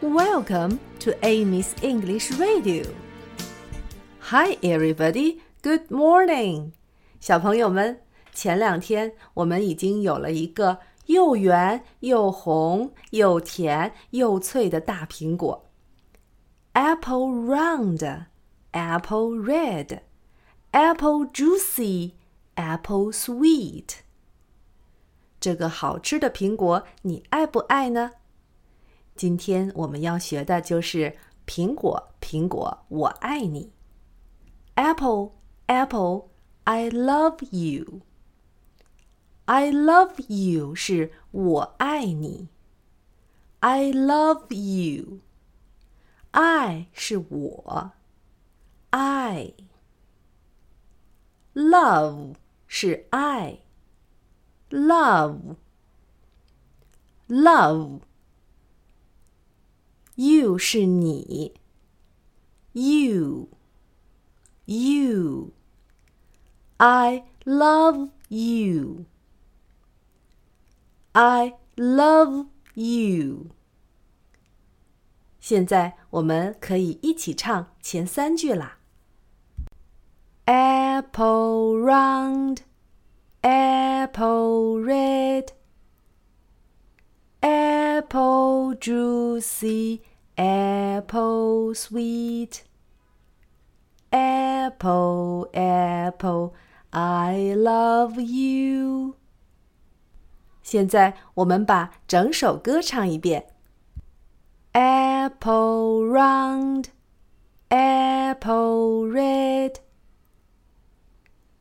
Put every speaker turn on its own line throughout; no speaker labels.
Welcome to Amy's English Radio. Hi, everybody. Good morning. 小朋友们，前两天我们已经有了一个又圆又红又甜又脆的大苹果。Apple round, apple red, apple juicy, apple sweet. 这个好吃的苹果，你爱不爱呢？ 今天我们要学的就是苹果，苹果，我爱你。Apple, apple, I love you. I love you 是我爱你。I love you. I 是我。I. Love 是爱。Love. Love. You 是你，You, you. I love you. I love you. 现在我们可以一起唱前三句啦。Apple round, apple red, apple juicy, apple sweet. Apple, apple, I love you. 现在我们把整首歌唱一遍。Apple round, apple red,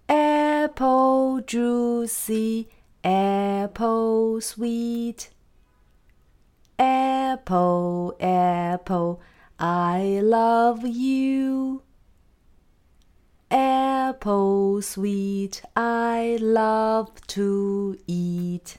apple juicy, apple sweet. Apple, apple, I love you. Apple sweet, I love to eat.